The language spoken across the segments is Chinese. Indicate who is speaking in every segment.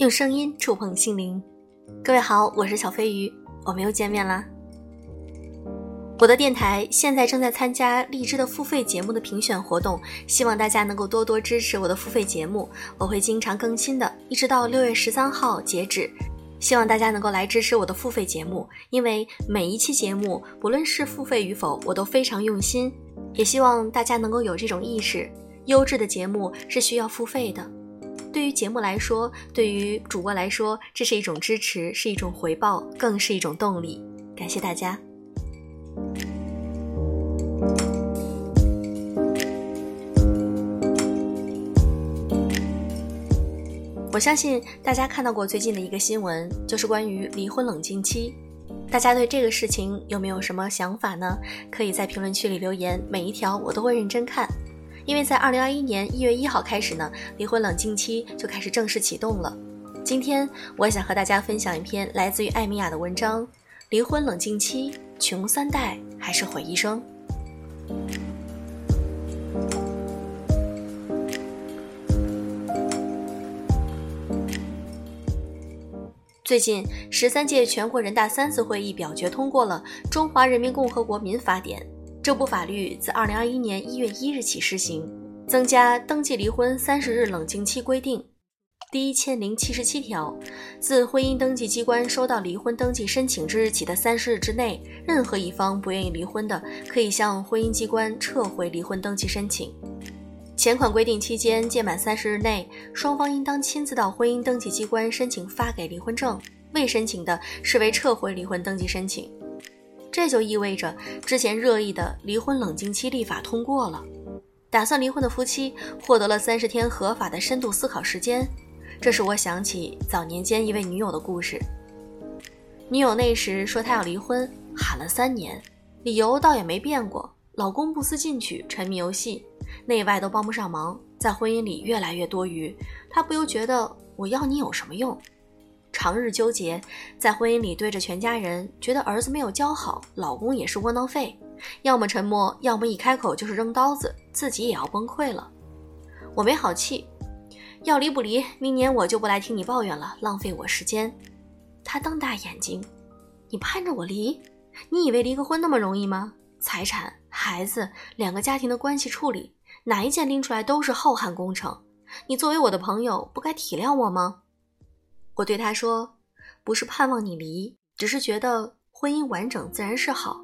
Speaker 1: 用声音触碰心灵。各位好，我是小飞鱼，我们又见面啦。我的电台现在正在参加荔枝的付费节目的评选活动，希望大家能够多多支持我的付费节目，我会经常更新的，一直到六月十三号截止。希望大家能够来支持我的付费节目，因为每一期节目，不论是付费与否，我都非常用心。也希望大家能够有这种意识，优质的节目是需要付费的。对于节目来说，对于主播来说，这是一种支持，是一种回报，更是一种动力。感谢大家。我相信大家看到过最近的一个新闻，就是关于离婚冷静期。大家对这个事情有没有什么想法呢？可以在评论区里留言，每一条我都会认真看。因为在二零二一年一月一号开始呢，离婚冷静期就开始正式启动了。今天我想和大家分享一篇来自于艾米亚的文章：离婚冷静期，穷三代还是毁一生？最近，十三届全国人大三次会议表决通过了《中华人民共和国民法典》。这部法律自二零二一年一月一日起施行，增加登记离婚三十日冷静期规定。第一千零七十七条，自婚姻登记机关收到离婚登记申请之日起的三十日之内，任何一方不愿意离婚的，可以向婚姻机关撤回离婚登记申请。前款规定期间届满三十日内，双方应当亲自到婚姻登记机关申请发给离婚证，未申请的视为撤回离婚登记申请。这就意味着之前热议的离婚冷静期立法通过了，打算离婚的夫妻获得了三十天合法的深度思考时间。这使我想起早年间一位女友的故事。女友那时说她要离婚，喊了三年，理由倒也没变过，老公不思进取，沉迷游戏。内外都帮不上忙，在婚姻里越来越多余，她不由觉得我要你有什么用？长日纠结，在婚姻里对着全家人，觉得儿子没有教好，老公也是窝囊废，要么沉默，要么一开口就是扔刀子，自己也要崩溃了。我没好气，要离不离，明年我就不来听你抱怨了，浪费我时间。他瞪大眼睛，你盼着我离？你以为离个婚那么容易吗？财产、孩子两个家庭的关系处理。哪一件拎出来都是浩瀚工程，你作为我的朋友，不该体谅我吗？我对他说：“不是盼望你离，只是觉得婚姻完整自然是好。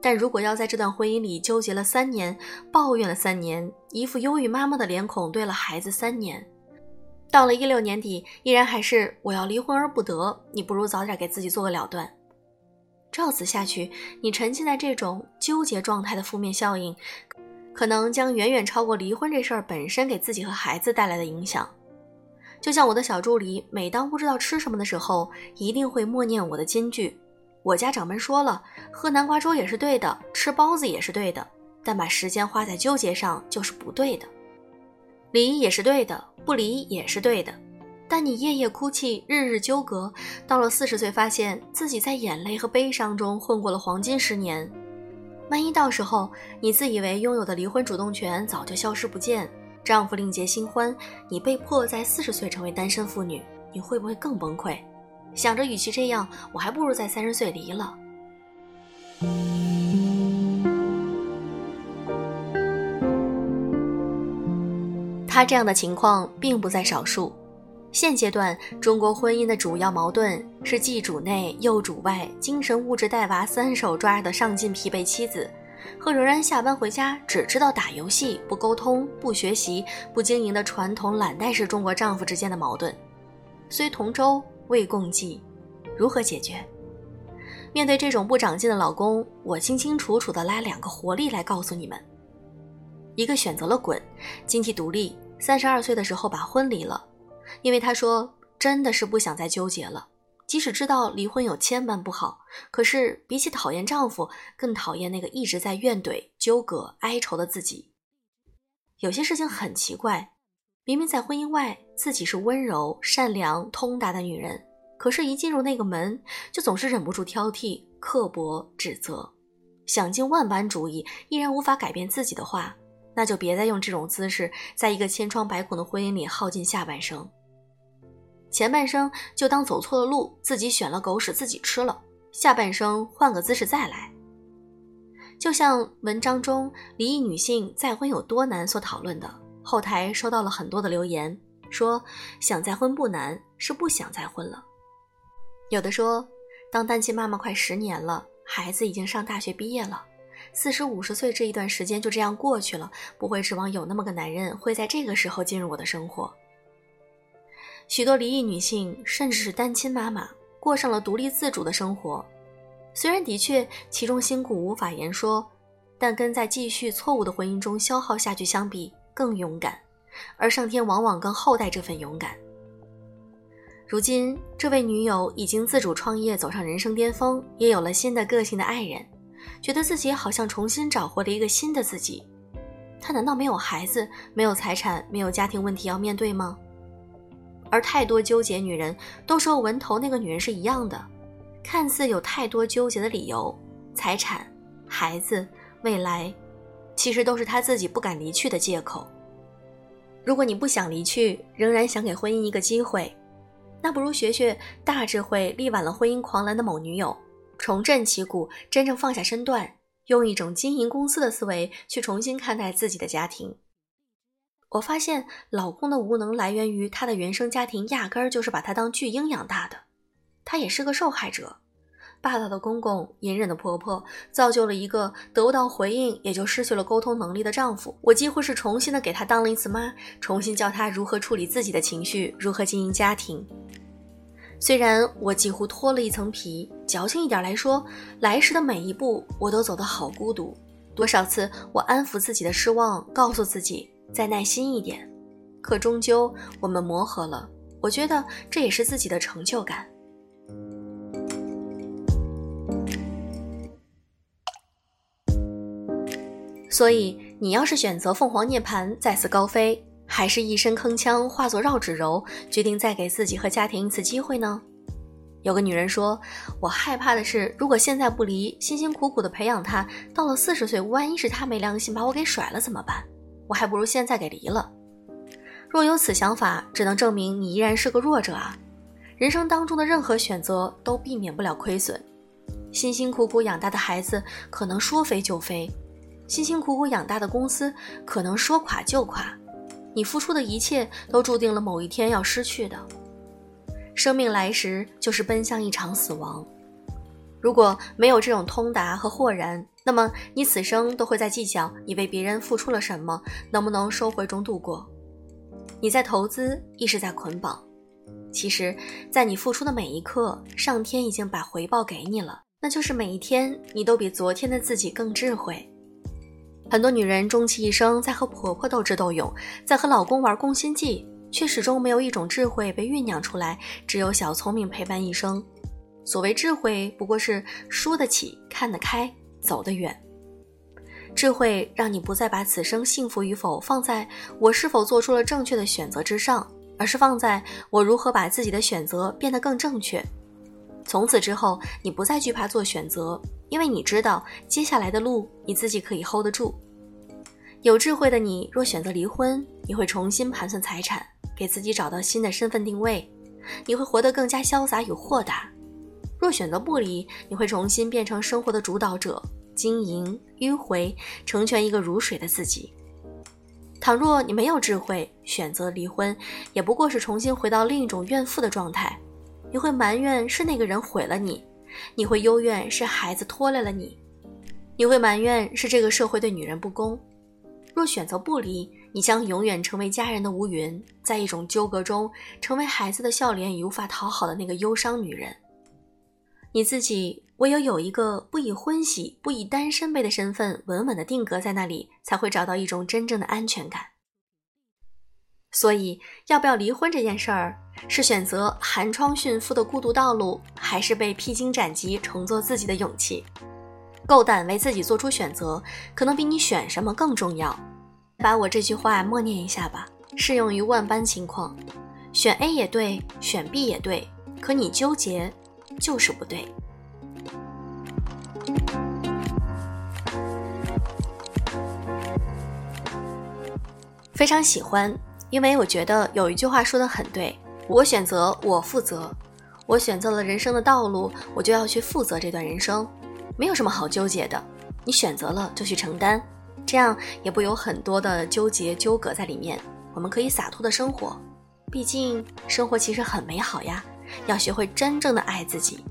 Speaker 1: 但如果要在这段婚姻里纠结了三年，抱怨了三年，一副忧郁妈妈的脸孔对了孩子三年，到了一六年底，依然还是我要离婚而不得，你不如早点给自己做个了断。照此下去，你沉浸在这种纠结状态的负面效应。”可能将远远超过离婚这事儿本身给自己和孩子带来的影响。就像我的小助理，每当不知道吃什么的时候，一定会默念我的金句。我家长辈说了，喝南瓜粥也是对的，吃包子也是对的，但把时间花在纠结上就是不对的。离也是对的，不离也是对的，但你夜夜哭泣，日日纠葛，到了四十岁，发现自己在眼泪和悲伤中混过了黄金十年。万一到时候你自以为拥有的离婚主动权早就消失不见，丈夫另结新欢，你被迫在四十岁成为单身妇女，你会不会更崩溃？想着与其这样，我还不如在三十岁离了。他这样的情况并不在少数。现阶段，中国婚姻的主要矛盾是既主内又主外，精神物质带娃三手抓的上进疲惫妻子，和仍然下班回家只知道打游戏、不沟通、不学习、不经营的传统懒怠式中国丈夫之间的矛盾。虽同舟未共济，如何解决？面对这种不长进的老公，我清清楚楚地拉两个活力来告诉你们：一个选择了滚，经济独立，三十二岁的时候把婚离了。因为他说，真的是不想再纠结了。即使知道离婚有千般不好，可是比起讨厌丈夫，更讨厌那个一直在怨怼、纠葛、哀愁的自己。有些事情很奇怪，明明在婚姻外自己是温柔、善良、通达的女人，可是，一进入那个门，就总是忍不住挑剔、刻薄、指责，想尽万般主意，依然无法改变自己的话，那就别再用这种姿势，在一个千疮百孔的婚姻里耗尽下半生。前半生就当走错了路，自己选了狗屎自己吃了，下半生换个姿势再来。就像文章中离异女性再婚有多难所讨论的，后台收到了很多的留言，说想再婚不难，是不想再婚了。有的说，当单亲妈妈快十年了，孩子已经上大学毕业了，四十五十岁这一段时间就这样过去了，不会指望有那么个男人会在这个时候进入我的生活。许多离异女性，甚至是单亲妈妈，过上了独立自主的生活。虽然的确其中辛苦无法言说，但跟在继续错误的婚姻中消耗下去相比更勇敢，而上天往往更厚待这份勇敢。如今，这位女友已经自主创业，走上人生巅峰，也有了新的个性的爱人，觉得自己好像重新找回了一个新的自己。她难道没有孩子、没有财产、没有家庭问题要面对吗？而太多纠结女人都说文头那个女人是一样的。看似有太多纠结的理由，财产、孩子、未来，其实都是她自己不敢离去的借口。如果你不想离去，仍然想给婚姻一个机会，那不如学学大智慧、力挽了婚姻狂澜的某女友，重振旗鼓，真正放下身段，用一种经营公司的思维去重新看待自己的家庭。我发现，老公的无能来源于他的原生家庭压根儿就是把他当巨婴养大的。他也是个受害者，霸道的公公、隐忍的婆婆，造就了一个得不到回应也就失去了沟通能力的丈夫。我几乎是重新的给他当了一次妈，重新教他如何处理自己的情绪，如何经营家庭。虽然我几乎脱了一层皮，矫情一点来说，来时的每一步我都走得好孤独。多少次我安抚自己的失望，告诉自己再耐心一点，可终究我们磨合了。我觉得这也是自己的成就感。所以，你要是选择凤凰涅槃再次高飞，还是一身铿锵化作绕指柔，决定再给自己和家庭一次机会呢？有个女人说：“我害怕的是，如果现在不离，辛辛苦苦的培养他，到了四十岁，万一是他没良心把我给甩了怎么办？我还不如现在给离了。”若有此想法，只能证明你依然是个弱者啊！人生当中的任何选择都避免不了亏损，辛辛苦苦养大的孩子可能说飞就飞。辛辛苦苦养大的公司可能说垮就垮，你付出的一切都注定了某一天要失去的。生命来时就是奔向一场死亡，如果没有这种通达和豁然，那么你此生都会在计较你为别人付出了什么，能不能收回中度过。你在投资，亦是在捆绑。其实，在你付出的每一刻，上天已经把回报给你了，那就是每一天你都比昨天的自己更智慧。很多女人终其一生在和婆婆斗智斗勇，在和老公玩攻心计，却始终没有一种智慧被酝酿出来，只有小聪明陪伴一生。所谓智慧，不过是输得起、看得开、走得远。智慧让你不再把此生幸福与否放在我是否做出了正确的选择之上，而是放在我如何把自己的选择变得更正确。从此之后，你不再惧怕做选择。因为你知道接下来的路你自己可以 hold 得住。有智慧的你，若选择离婚，你会重新盘算财产，给自己找到新的身份定位，你会活得更加潇洒与豁达。若选择不离，你会重新变成生活的主导者，经营迂回，成全一个如水的自己。倘若你没有智慧，选择离婚，也不过是重新回到另一种怨妇的状态，你会埋怨是那个人毁了你。你会幽怨是孩子拖累了你，你会埋怨是这个社会对女人不公。若选择不离，你将永远成为家人的乌云，在一种纠葛中，成为孩子的笑脸与无法讨好的那个忧伤女人。你自己唯有有一个不以婚喜、不以单身辈的身份稳稳的定格在那里，才会找到一种真正的安全感。所以，要不要离婚这件事儿，是选择寒窗驯夫的孤独道路，还是被披荆斩棘重做自己的勇气？够胆为自己做出选择，可能比你选什么更重要。把我这句话默念一下吧，适用于万般情况。选 A 也对，选 B 也对，可你纠结，就是不对。非常喜欢。因为我觉得有一句话说的很对，我选择，我负责。我选择了人生的道路，我就要去负责这段人生，没有什么好纠结的。你选择了就去承担，这样也不有很多的纠结纠葛在里面。我们可以洒脱的生活，毕竟生活其实很美好呀。要学会真正的爱自己。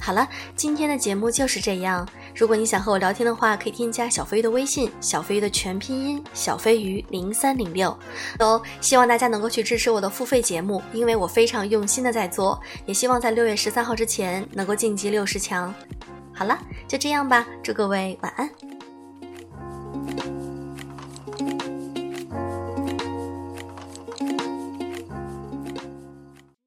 Speaker 1: 好了，今天的节目就是这样。如果你想和我聊天的话，可以添加小飞鱼的微信，小飞鱼的全拼音小飞鱼零三零六。都希望大家能够去支持我的付费节目，因为我非常用心的在做，也希望在六月十三号之前能够晋级六十强。好了，就这样吧，祝各位晚安。